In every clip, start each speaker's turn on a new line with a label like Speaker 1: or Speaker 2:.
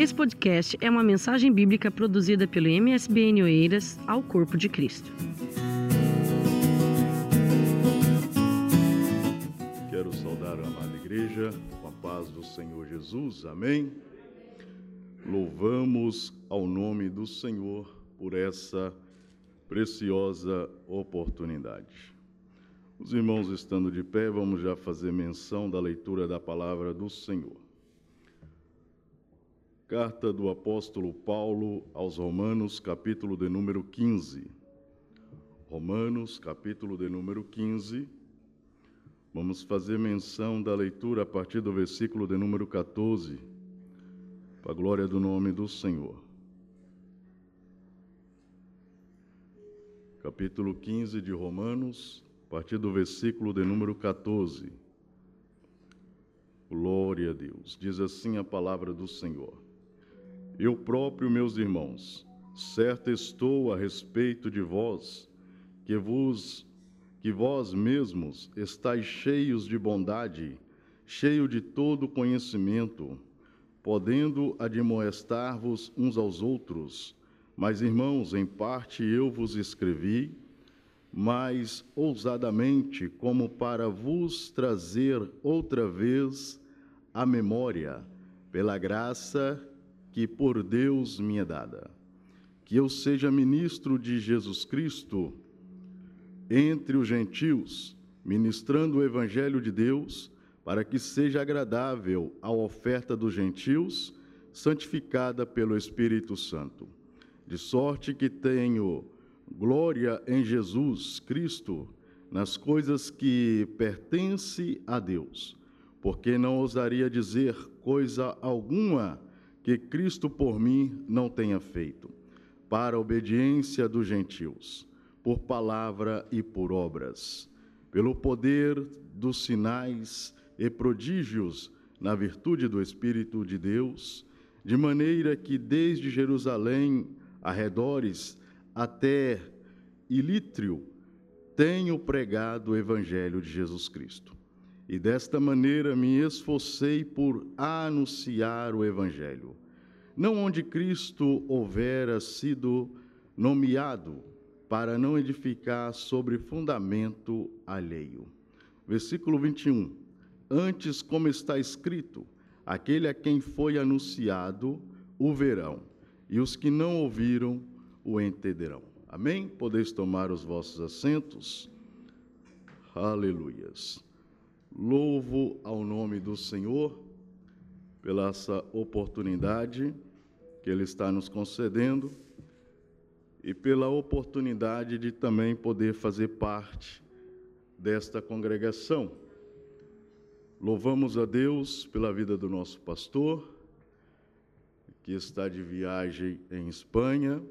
Speaker 1: Esse podcast é uma mensagem bíblica produzida pelo MSBN Oeiras ao Corpo de Cristo.
Speaker 2: Quero saudar a amada igreja com a paz do Senhor Jesus. Amém. Louvamos ao nome do Senhor por essa preciosa oportunidade. Os irmãos estando de pé, vamos já fazer menção da leitura da palavra do Senhor. Carta do apóstolo Paulo aos Romanos, capítulo de número 15. Romanos, capítulo de número 15. Vamos fazer menção da leitura a partir do versículo de número 14, para a glória do nome do Senhor. Capítulo 15 de Romanos, a partir do versículo de número 14. Glória a Deus. Diz assim a palavra do Senhor. Eu próprio, meus irmãos, certo estou a respeito de vós, que vos que vós mesmos estáis cheios de bondade, cheio de todo conhecimento, podendo admoestar-vos uns aos outros. Mas, irmãos, em parte eu vos escrevi, mais ousadamente, como para vos trazer outra vez a memória, pela graça que por Deus me é dada. Que eu seja ministro de Jesus Cristo entre os gentios, ministrando o Evangelho de Deus, para que seja agradável a oferta dos gentios, santificada pelo Espírito Santo. De sorte que tenho glória em Jesus Cristo nas coisas que pertencem a Deus, porque não ousaria dizer coisa alguma que Cristo por mim não tenha feito, para a obediência dos gentios, por palavra e por obras, pelo poder dos sinais e prodígios na virtude do Espírito de Deus, de maneira que desde Jerusalém arredores até Ilítrio tenho pregado o evangelho de Jesus Cristo e desta maneira me esforcei por anunciar o Evangelho, não onde Cristo houvera sido nomeado, para não edificar sobre fundamento alheio. Versículo 21. Antes, como está escrito, aquele a quem foi anunciado o verão, e os que não ouviram o entenderão. Amém? Podeis tomar os vossos assentos. Aleluias. Louvo ao nome do Senhor pela essa oportunidade que Ele está nos concedendo e pela oportunidade de também poder fazer parte desta congregação. Louvamos a Deus pela vida do nosso pastor, que está de viagem em Espanha,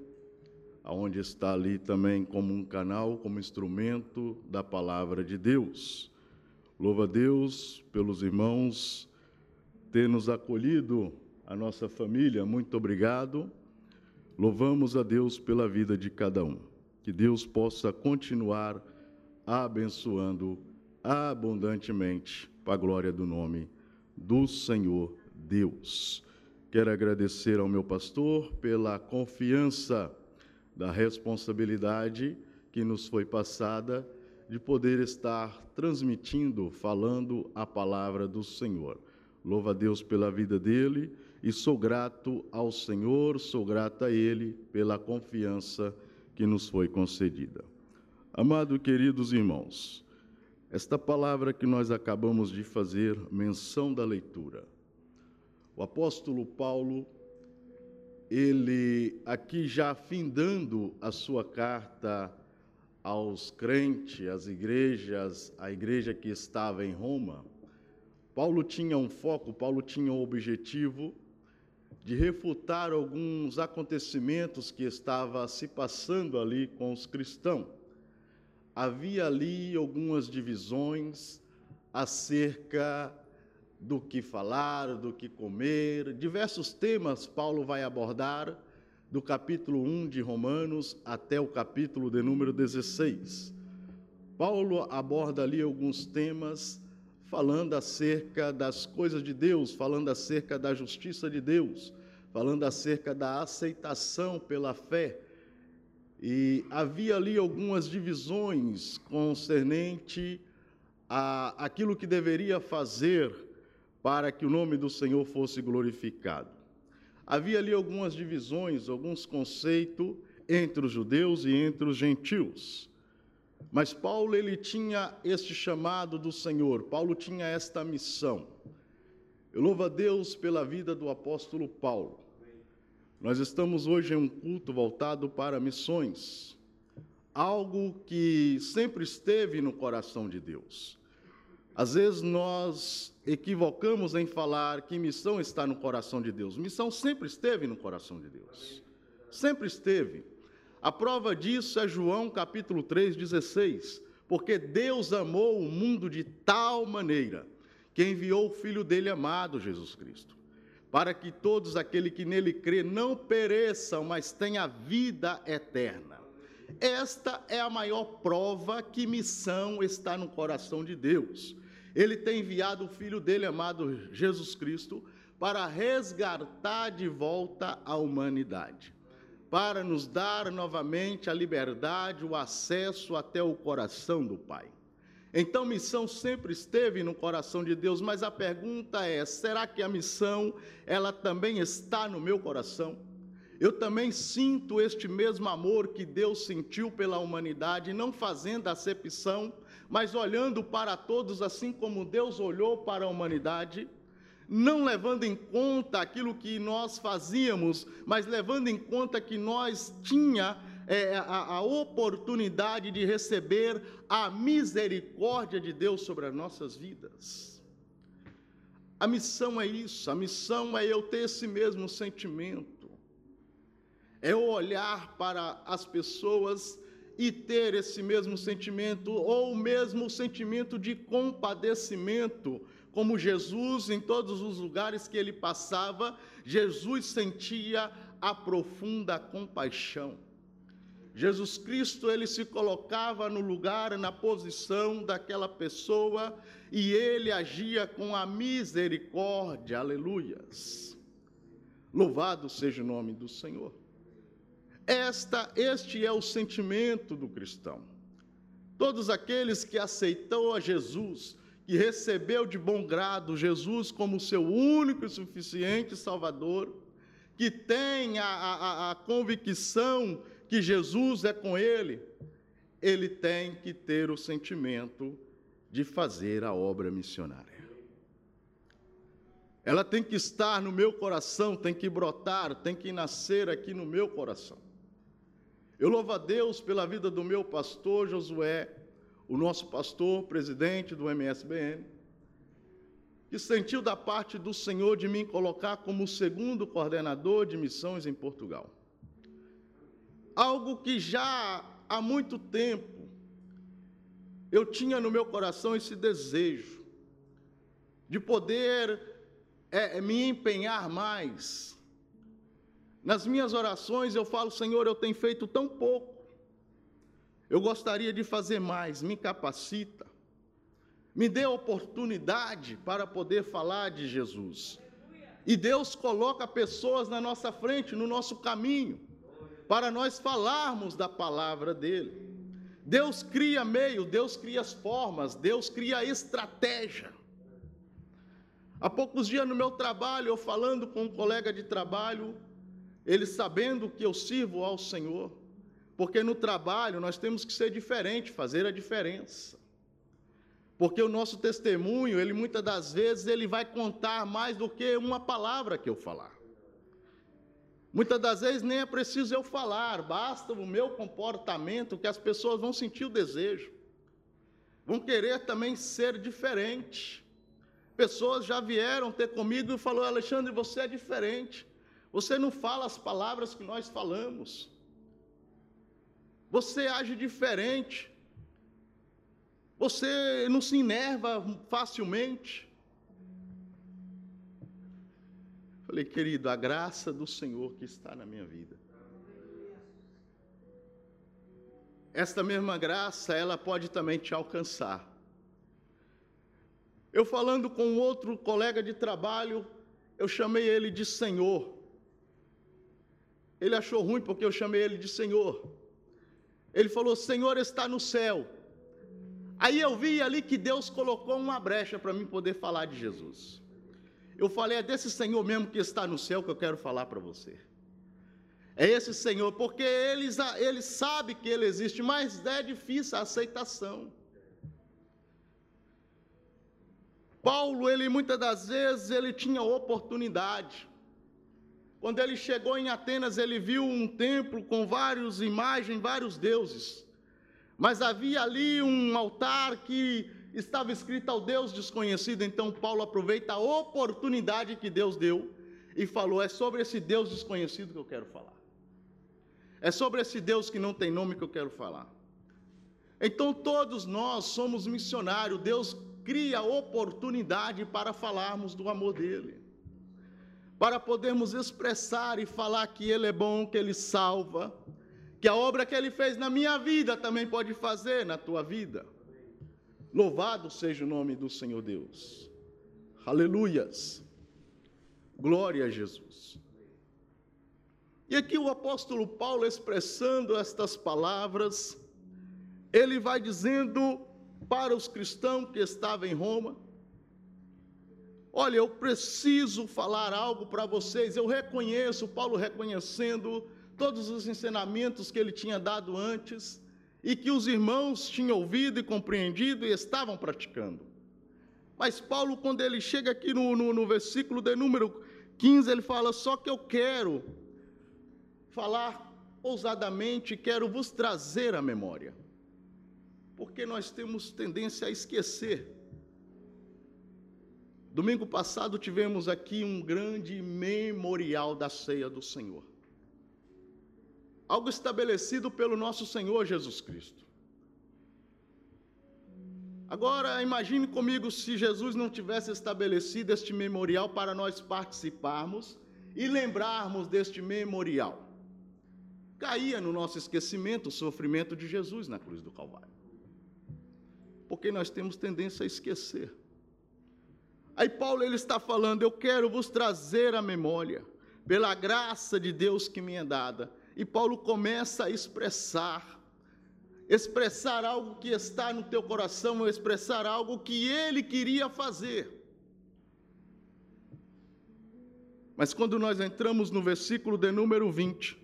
Speaker 2: aonde está ali também como um canal, como instrumento da palavra de Deus. Louva a Deus pelos irmãos ter nos acolhido, a nossa família, muito obrigado. Louvamos a Deus pela vida de cada um. Que Deus possa continuar abençoando abundantemente para a glória do nome do Senhor Deus. Quero agradecer ao meu pastor pela confiança da responsabilidade que nos foi passada de poder estar transmitindo, falando a palavra do Senhor. Louva a Deus pela vida dele e sou grato ao Senhor, sou grato a ele pela confiança que nos foi concedida. Amado queridos irmãos, esta palavra que nós acabamos de fazer menção da leitura. O apóstolo Paulo ele aqui já findando a sua carta aos crentes, às igrejas, a igreja que estava em Roma, Paulo tinha um foco, Paulo tinha um objetivo de refutar alguns acontecimentos que estava se passando ali com os cristãos. Havia ali algumas divisões acerca do que falar, do que comer, diversos temas Paulo vai abordar do capítulo 1 de Romanos até o capítulo de número 16. Paulo aborda ali alguns temas falando acerca das coisas de Deus, falando acerca da justiça de Deus, falando acerca da aceitação pela fé. E havia ali algumas divisões concernente a aquilo que deveria fazer para que o nome do Senhor fosse glorificado. Havia ali algumas divisões, alguns conceitos entre os judeus e entre os gentios. Mas Paulo ele tinha este chamado do Senhor, Paulo tinha esta missão. Eu louvo a Deus pela vida do apóstolo Paulo. Nós estamos hoje em um culto voltado para missões, algo que sempre esteve no coração de Deus. Às vezes nós equivocamos em falar que missão está no coração de Deus. Missão sempre esteve no coração de Deus. Sempre esteve. A prova disso é João capítulo 3, 16. Porque Deus amou o mundo de tal maneira que enviou o Filho dele amado, Jesus Cristo, para que todos aqueles que nele crê não pereçam, mas tenham vida eterna. Esta é a maior prova que missão está no coração de Deus. Ele tem enviado o Filho dele amado, Jesus Cristo, para resgatar de volta a humanidade para nos dar novamente a liberdade, o acesso até o coração do Pai. Então, missão sempre esteve no coração de Deus, mas a pergunta é: será que a missão ela também está no meu coração? Eu também sinto este mesmo amor que Deus sentiu pela humanidade, não fazendo acepção, mas olhando para todos assim como Deus olhou para a humanidade não levando em conta aquilo que nós fazíamos, mas levando em conta que nós tinha é, a, a oportunidade de receber a misericórdia de Deus sobre as nossas vidas. A missão é isso, a missão é eu ter esse mesmo sentimento, é olhar para as pessoas e ter esse mesmo sentimento, ou mesmo sentimento de compadecimento como Jesus, em todos os lugares que ele passava, Jesus sentia a profunda compaixão. Jesus Cristo, ele se colocava no lugar, na posição daquela pessoa e ele agia com a misericórdia, aleluias. Louvado seja o nome do Senhor. Esta, este é o sentimento do cristão. Todos aqueles que aceitou a Jesus, que recebeu de bom grado Jesus como seu único e suficiente Salvador, que tem a, a, a convicção que Jesus é com ele, ele tem que ter o sentimento de fazer a obra missionária. Ela tem que estar no meu coração, tem que brotar, tem que nascer aqui no meu coração. Eu louvo a Deus pela vida do meu pastor Josué, o nosso pastor, presidente do MSBN, que sentiu da parte do Senhor de me colocar como segundo coordenador de missões em Portugal. Algo que já há muito tempo eu tinha no meu coração esse desejo de poder é, me empenhar mais. Nas minhas orações eu falo, Senhor, eu tenho feito tão pouco. Eu gostaria de fazer mais, me capacita. Me dê oportunidade para poder falar de Jesus. E Deus coloca pessoas na nossa frente, no nosso caminho, para nós falarmos da palavra dele. Deus cria meio, Deus cria as formas, Deus cria estratégia. Há poucos dias no meu trabalho, eu falando com um colega de trabalho, ele sabendo que eu sirvo ao Senhor, porque no trabalho nós temos que ser diferente, fazer a diferença. Porque o nosso testemunho, ele muitas das vezes ele vai contar mais do que uma palavra que eu falar. Muitas das vezes nem é preciso eu falar, basta o meu comportamento que as pessoas vão sentir o desejo. Vão querer também ser diferente. Pessoas já vieram ter comigo e falou: "Alexandre, você é diferente. Você não fala as palavras que nós falamos. Você age diferente. Você não se enerva facilmente. Falei, querido, a graça do Senhor que está na minha vida. Esta mesma graça, ela pode também te alcançar. Eu falando com outro colega de trabalho, eu chamei ele de Senhor. Ele achou ruim porque eu chamei ele de Senhor. Ele falou: Senhor está no céu. Aí eu vi ali que Deus colocou uma brecha para mim poder falar de Jesus. Eu falei: é desse Senhor mesmo que está no céu que eu quero falar para você. É esse Senhor, porque ele, ele sabe que ele existe, mas é difícil a aceitação. Paulo, ele muitas das vezes, ele tinha oportunidade. Quando ele chegou em Atenas, ele viu um templo com várias imagens, vários deuses. Mas havia ali um altar que estava escrito ao Deus desconhecido. Então Paulo aproveita a oportunidade que Deus deu e falou: É sobre esse Deus desconhecido que eu quero falar. É sobre esse Deus que não tem nome que eu quero falar. Então todos nós somos missionários. Deus cria oportunidade para falarmos do amor dele, para podermos expressar e falar que ele é bom, que ele salva, que a obra que ele fez na minha vida também pode fazer na tua vida. Louvado seja o nome do Senhor Deus. Aleluias. Glória a Jesus. E aqui o apóstolo Paulo expressando estas palavras, ele vai dizendo para os cristãos que estavam em Roma: Olha, eu preciso falar algo para vocês. Eu reconheço, Paulo reconhecendo todos os ensinamentos que ele tinha dado antes e que os irmãos tinham ouvido e compreendido e estavam praticando. Mas Paulo, quando ele chega aqui no, no, no versículo de número 15, ele fala: Só que eu quero falar ousadamente, quero vos trazer à memória porque nós temos tendência a esquecer. Domingo passado tivemos aqui um grande memorial da ceia do Senhor. Algo estabelecido pelo nosso Senhor Jesus Cristo. Agora, imagine comigo se Jesus não tivesse estabelecido este memorial para nós participarmos e lembrarmos deste memorial. Caía no nosso esquecimento o sofrimento de Jesus na cruz do Calvário porque nós temos tendência a esquecer. Aí Paulo ele está falando: "Eu quero vos trazer à memória, pela graça de Deus que me é dada". E Paulo começa a expressar expressar algo que está no teu coração, ou expressar algo que ele queria fazer. Mas quando nós entramos no versículo de número 20,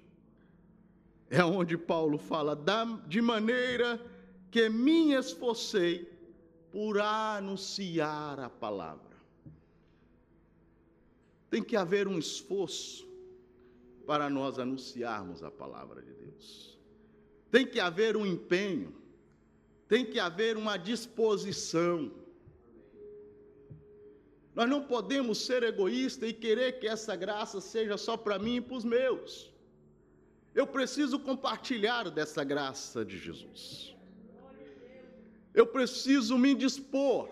Speaker 2: é onde Paulo fala de maneira que me esforcei por anunciar a palavra. Tem que haver um esforço para nós anunciarmos a palavra de Deus. Tem que haver um empenho, tem que haver uma disposição. Nós não podemos ser egoístas e querer que essa graça seja só para mim e para os meus. Eu preciso compartilhar dessa graça de Jesus eu preciso me dispor.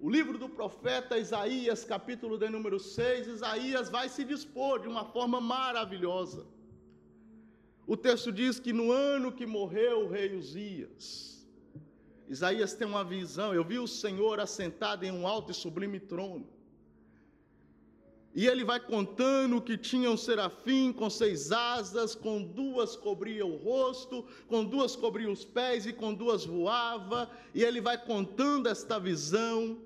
Speaker 2: O livro do profeta Isaías, capítulo de número 6, Isaías vai se dispor de uma forma maravilhosa. O texto diz que no ano que morreu o rei Uzias, Isaías tem uma visão, eu vi o Senhor assentado em um alto e sublime trono. E ele vai contando que tinha um serafim com seis asas, com duas cobria o rosto, com duas cobria os pés e com duas voava. E ele vai contando esta visão.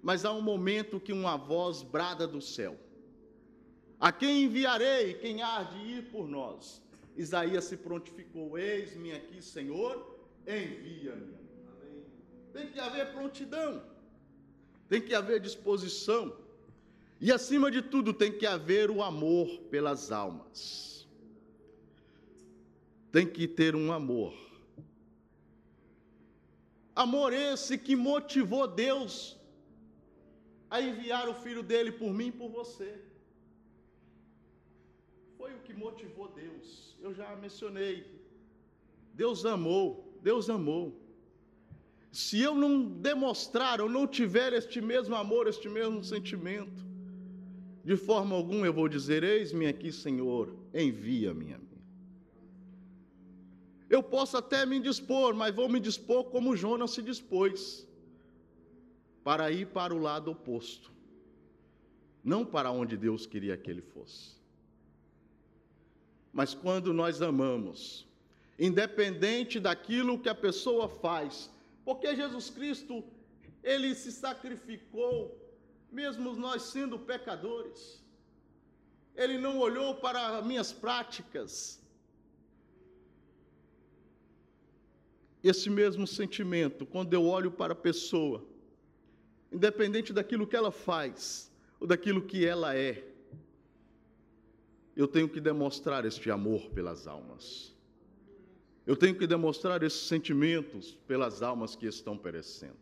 Speaker 2: Mas há um momento que uma voz brada do céu: A quem enviarei? Quem há de ir por nós? Isaías se prontificou: Eis-me aqui, Senhor, envia-me. Tem que haver prontidão, tem que haver disposição. E acima de tudo, tem que haver o amor pelas almas. Tem que ter um amor. Amor esse que motivou Deus a enviar o filho dele por mim e por você. Foi o que motivou Deus. Eu já mencionei. Deus amou, Deus amou. Se eu não demonstrar ou não tiver este mesmo amor, este mesmo sentimento, de forma alguma eu vou dizer: Eis-me aqui, Senhor, envia-me a mim. Eu posso até me dispor, mas vou me dispor como Jonas se dispôs para ir para o lado oposto, não para onde Deus queria que ele fosse. Mas quando nós amamos, independente daquilo que a pessoa faz, porque Jesus Cristo, ele se sacrificou, mesmo nós sendo pecadores. Ele não olhou para minhas práticas. Esse mesmo sentimento, quando eu olho para a pessoa, independente daquilo que ela faz ou daquilo que ela é, eu tenho que demonstrar este amor pelas almas. Eu tenho que demonstrar esses sentimentos pelas almas que estão perecendo.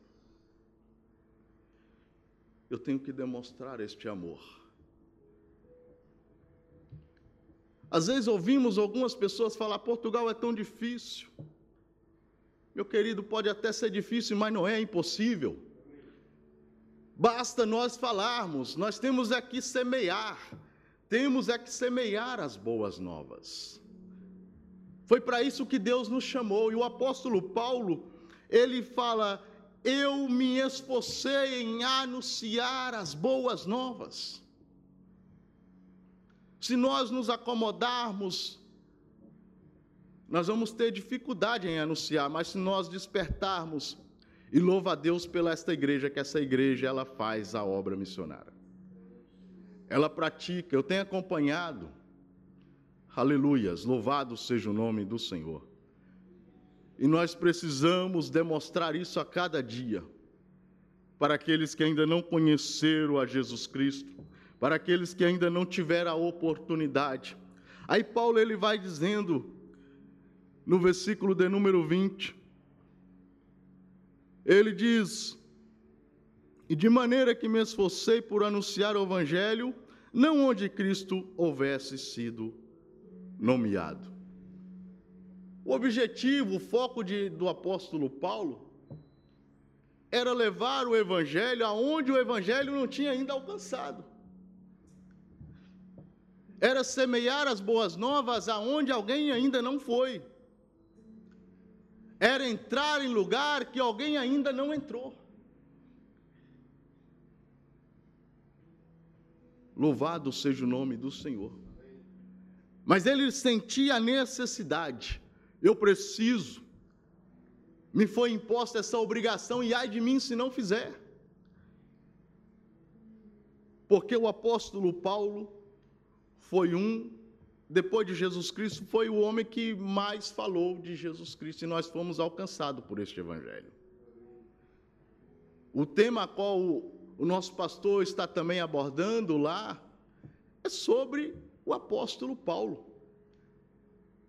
Speaker 2: Eu tenho que demonstrar este amor. Às vezes ouvimos algumas pessoas falar: Portugal é tão difícil. Meu querido, pode até ser difícil, mas não é impossível. Basta nós falarmos, nós temos aqui semear, temos é que semear as boas novas. Foi para isso que Deus nos chamou, e o apóstolo Paulo, ele fala: Eu me esforcei em anunciar as boas novas. Se nós nos acomodarmos, nós vamos ter dificuldade em anunciar, mas se nós despertarmos, e louva a Deus pela esta igreja, que essa igreja ela faz a obra missionária. Ela pratica, eu tenho acompanhado. Aleluias, louvado seja o nome do Senhor. E nós precisamos demonstrar isso a cada dia, para aqueles que ainda não conheceram a Jesus Cristo, para aqueles que ainda não tiveram a oportunidade. Aí Paulo ele vai dizendo no versículo de número 20, ele diz: E de maneira que me esforcei por anunciar o evangelho, não onde Cristo houvesse sido nomeado. O objetivo, o foco de, do apóstolo Paulo era levar o evangelho aonde o evangelho não tinha ainda alcançado era semear as boas novas aonde alguém ainda não foi. Era entrar em lugar que alguém ainda não entrou. Louvado seja o nome do Senhor. Mas ele sentia a necessidade. Eu preciso. Me foi imposta essa obrigação e ai de mim se não fizer. Porque o apóstolo Paulo foi um, depois de Jesus Cristo, foi o homem que mais falou de Jesus Cristo e nós fomos alcançados por este Evangelho. O tema a qual o nosso pastor está também abordando lá é sobre o apóstolo Paulo.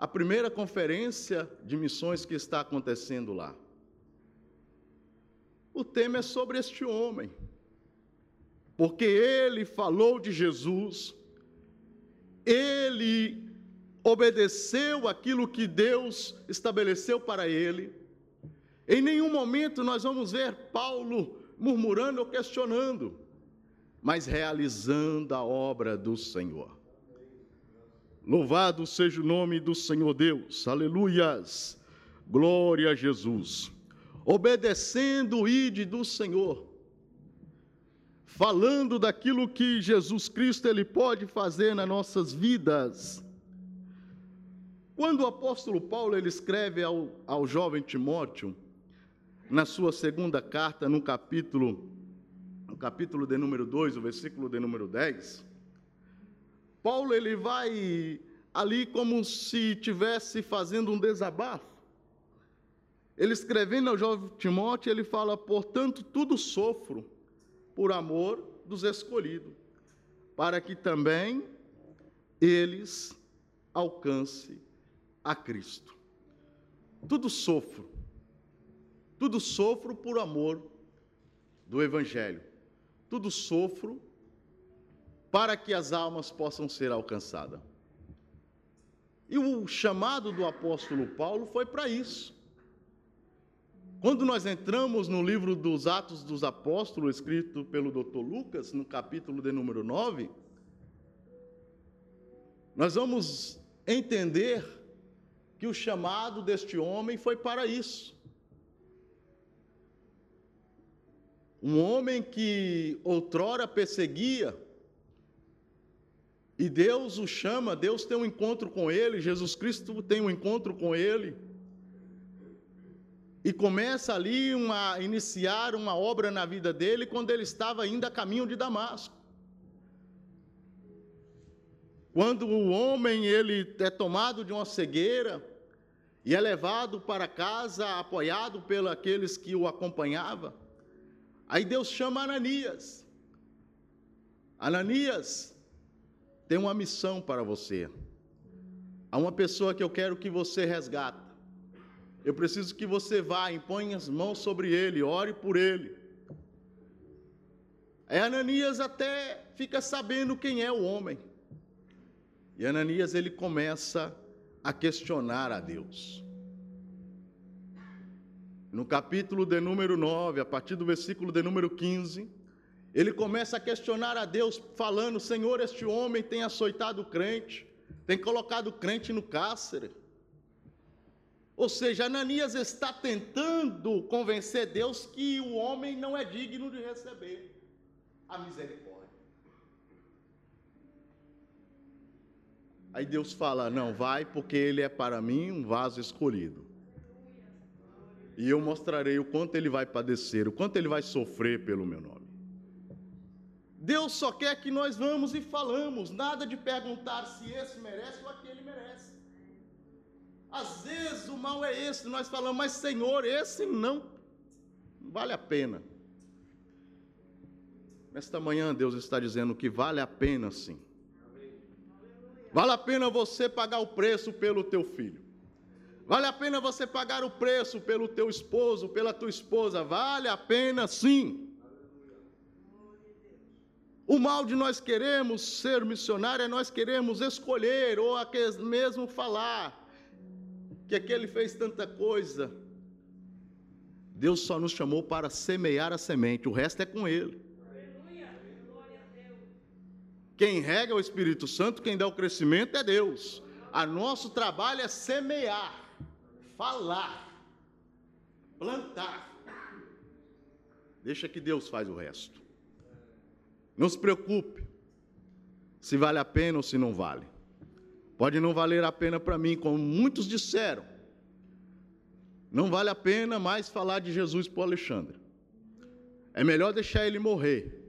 Speaker 2: A primeira conferência de missões que está acontecendo lá. O tema é sobre este homem, porque ele falou de Jesus, ele obedeceu aquilo que Deus estabeleceu para ele. Em nenhum momento nós vamos ver Paulo murmurando ou questionando, mas realizando a obra do Senhor. Louvado seja o nome do Senhor Deus, aleluias, glória a Jesus. Obedecendo o ide do Senhor, falando daquilo que Jesus Cristo ele pode fazer nas nossas vidas. Quando o apóstolo Paulo ele escreve ao, ao jovem Timóteo, na sua segunda carta, no capítulo, no capítulo de número 2, o versículo de número 10, Paulo ele vai ali como se tivesse fazendo um desabafo. Ele escrevendo ao jovem Timóteo, ele fala: "Portanto, tudo sofro por amor dos escolhidos, para que também eles alcancem a Cristo. Tudo sofro, tudo sofro por amor do Evangelho, tudo sofro para que as almas possam ser alcançadas. E o chamado do apóstolo Paulo foi para isso. Quando nós entramos no livro dos Atos dos Apóstolos, escrito pelo Dr. Lucas, no capítulo de número 9, nós vamos entender que o chamado deste homem foi para isso. Um homem que outrora perseguia E Deus o chama, Deus tem um encontro com ele, Jesus Cristo tem um encontro com ele. E começa ali a iniciar uma obra na vida dele quando ele estava ainda a caminho de Damasco. Quando o homem ele é tomado de uma cegueira e é levado para casa apoiado pelos aqueles que o acompanhavam, aí Deus chama Ananias. Ananias, tem uma missão para você. Há uma pessoa que eu quero que você resgata. Eu preciso que você vá, impõe as mãos sobre ele, ore por ele. Aí Ananias até fica sabendo quem é o homem. E Ananias ele começa a questionar a Deus. No capítulo de número 9, a partir do versículo de número 15, ele começa a questionar a Deus, falando: Senhor, este homem tem açoitado o crente, tem colocado o crente no cárcere. Ou seja, Ananias está tentando convencer Deus que o homem não é digno de receber a misericórdia. Aí Deus fala: Não, vai, porque ele é para mim um vaso escolhido. E eu mostrarei o quanto ele vai padecer, o quanto ele vai sofrer pelo meu nome. Deus só quer que nós vamos e falamos, nada de perguntar se esse merece ou aquele merece. Às vezes o mal é esse, nós falamos, mas Senhor, esse não, vale a pena. Nesta manhã Deus está dizendo que vale a pena sim. Vale a pena você pagar o preço pelo teu filho. Vale a pena você pagar o preço pelo teu esposo, pela tua esposa. Vale a pena sim. O mal de nós queremos ser missionário é nós queremos escolher ou mesmo falar que aquele fez tanta coisa. Deus só nos chamou para semear a semente, o resto é com Ele. Quem rega é o Espírito Santo, quem dá o crescimento é Deus. A nosso trabalho é semear, falar, plantar. Deixa que Deus faz o resto. Não se preocupe se vale a pena ou se não vale. Pode não valer a pena para mim, como muitos disseram. Não vale a pena mais falar de Jesus para o Alexandre. É melhor deixar ele morrer.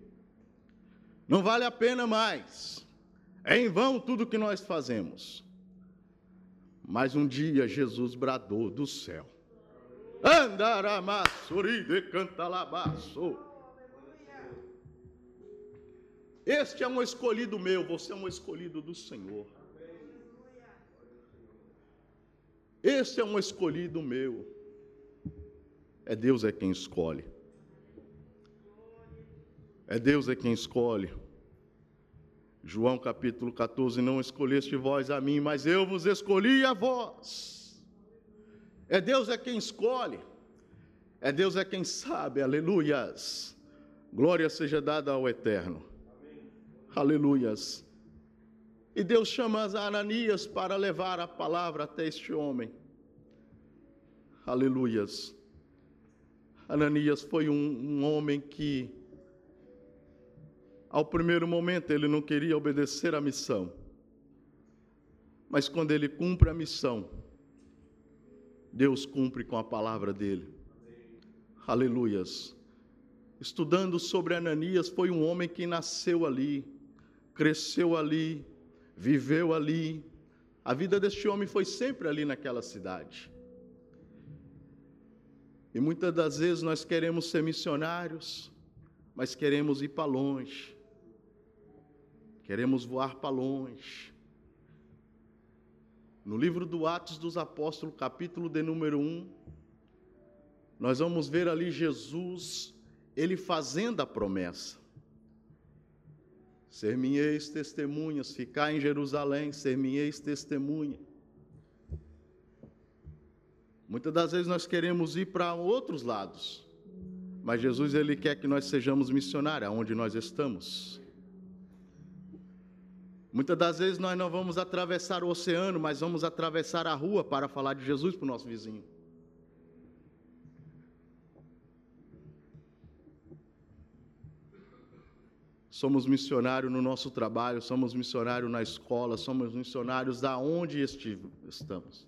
Speaker 2: Não vale a pena mais. É em vão tudo que nós fazemos. Mas um dia Jesus bradou do céu. Andaramassuri de cantalabaço. Este é um escolhido meu, você é um escolhido do Senhor. Este é um escolhido meu. É Deus é quem escolhe. É Deus é quem escolhe. João capítulo 14: Não escolheste vós a mim, mas eu vos escolhi a vós. É Deus é quem escolhe. É Deus é quem sabe. Aleluias. Glória seja dada ao Eterno. Aleluias. E Deus chama Ananias para levar a palavra até este homem. Aleluias. Ananias foi um, um, homem que, ao primeiro momento, ele não queria obedecer à missão. Mas quando ele cumpre a missão, Deus cumpre com a palavra dele. Aleluias. Estudando sobre Ananias, foi um homem que nasceu ali, cresceu ali, viveu ali. A vida deste homem foi sempre ali naquela cidade. E muitas das vezes nós queremos ser missionários, mas queremos ir para longe. Queremos voar para longe. No livro do Atos dos Apóstolos, capítulo de número 1, nós vamos ver ali Jesus, ele fazendo a promessa. Ser minhas testemunhas, ficar em Jerusalém, ser minhas testemunha. Muitas das vezes nós queremos ir para outros lados, mas Jesus ele quer que nós sejamos missionários aonde nós estamos. Muitas das vezes nós não vamos atravessar o oceano, mas vamos atravessar a rua para falar de Jesus para o nosso vizinho. Somos missionários no nosso trabalho, somos missionários na escola, somos missionários da onde estamos.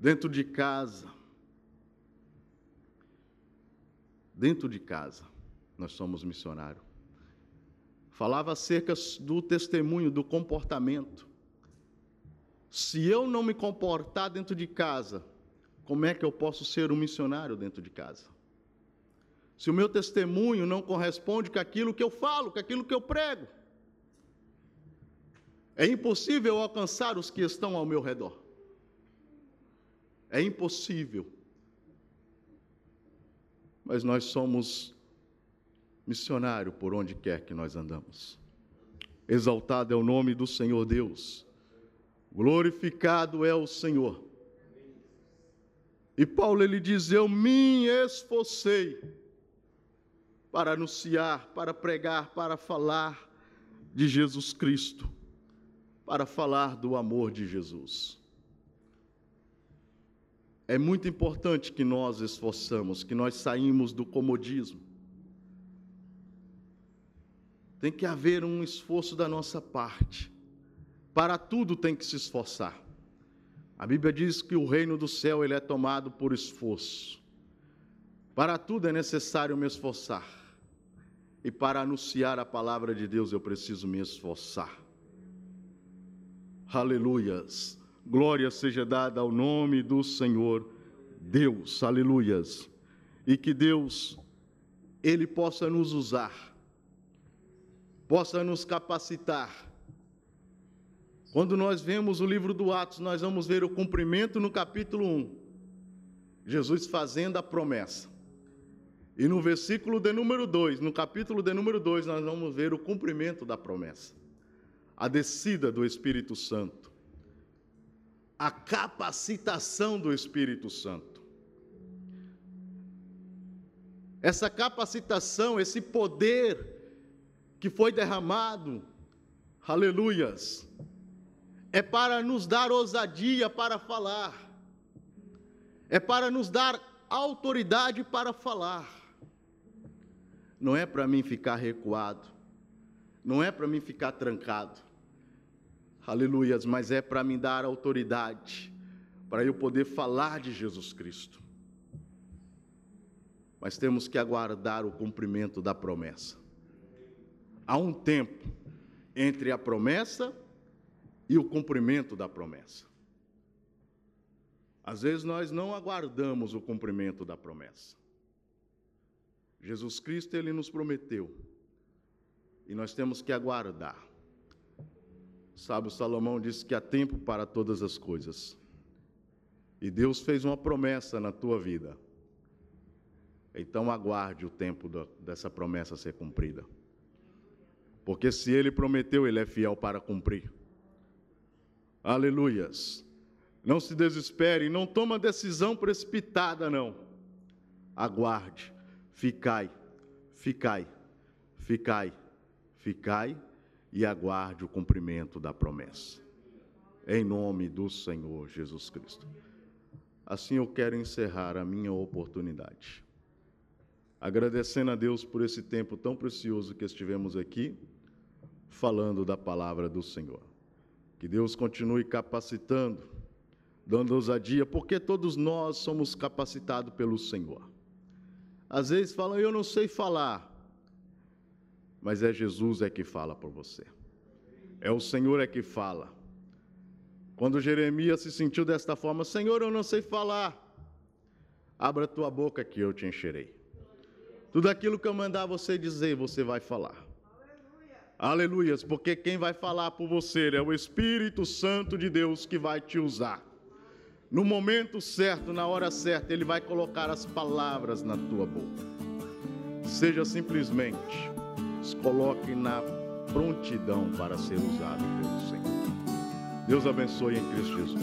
Speaker 2: Dentro de casa. Dentro de casa, nós somos missionários. Falava acerca do testemunho, do comportamento. Se eu não me comportar dentro de casa, como é que eu posso ser um missionário dentro de casa? Se o meu testemunho não corresponde com aquilo que eu falo, com aquilo que eu prego, é impossível alcançar os que estão ao meu redor. É impossível. Mas nós somos missionário por onde quer que nós andamos. Exaltado é o nome do Senhor Deus. Glorificado é o Senhor. E Paulo ele diz: Eu me esforcei para anunciar, para pregar, para falar de Jesus Cristo, para falar do amor de Jesus. É muito importante que nós esforçamos, que nós saímos do comodismo. Tem que haver um esforço da nossa parte. Para tudo tem que se esforçar. A Bíblia diz que o reino do céu ele é tomado por esforço. Para tudo é necessário me esforçar. E para anunciar a palavra de Deus eu preciso me esforçar. Aleluias. Glória seja dada ao nome do Senhor Deus. Aleluias. E que Deus ele possa nos usar. Possa nos capacitar quando nós vemos o livro do Atos, nós vamos ver o cumprimento no capítulo 1. Jesus fazendo a promessa. E no versículo de número 2, no capítulo de número 2, nós vamos ver o cumprimento da promessa. A descida do Espírito Santo. A capacitação do Espírito Santo. Essa capacitação, esse poder que foi derramado, aleluias, é para nos dar ousadia para falar, é para nos dar autoridade para falar. Não é para mim ficar recuado, não é para mim ficar trancado, aleluias, mas é para me dar autoridade, para eu poder falar de Jesus Cristo. Mas temos que aguardar o cumprimento da promessa. Há um tempo entre a promessa e o cumprimento da promessa. Às vezes nós não aguardamos o cumprimento da promessa. Jesus Cristo ele nos prometeu e nós temos que aguardar. O Salomão disse que há tempo para todas as coisas. E Deus fez uma promessa na tua vida. Então aguarde o tempo dessa promessa ser cumprida. Porque se ele prometeu, ele é fiel para cumprir. Aleluias. Não se desespere, não toma decisão precipitada, não. Aguarde, ficai, ficai, ficai, ficai e aguarde o cumprimento da promessa. Em nome do Senhor Jesus Cristo. Assim eu quero encerrar a minha oportunidade. Agradecendo a Deus por esse tempo tão precioso que estivemos aqui, falando da palavra do Senhor. Que Deus continue capacitando, dando ousadia, porque todos nós somos capacitados pelo Senhor. Às vezes falam, eu não sei falar, mas é Jesus é que fala por você. É o Senhor é que fala. Quando Jeremias se sentiu desta forma, Senhor, eu não sei falar. Abra tua boca que eu te encherei. Tudo aquilo que eu mandar você dizer, você vai falar. Aleluias, porque quem vai falar por você é o Espírito Santo de Deus que vai te usar. No momento certo, na hora certa, ele vai colocar as palavras na tua boca. Seja simplesmente, coloque na prontidão para ser usado pelo Senhor. Deus abençoe em Cristo Jesus.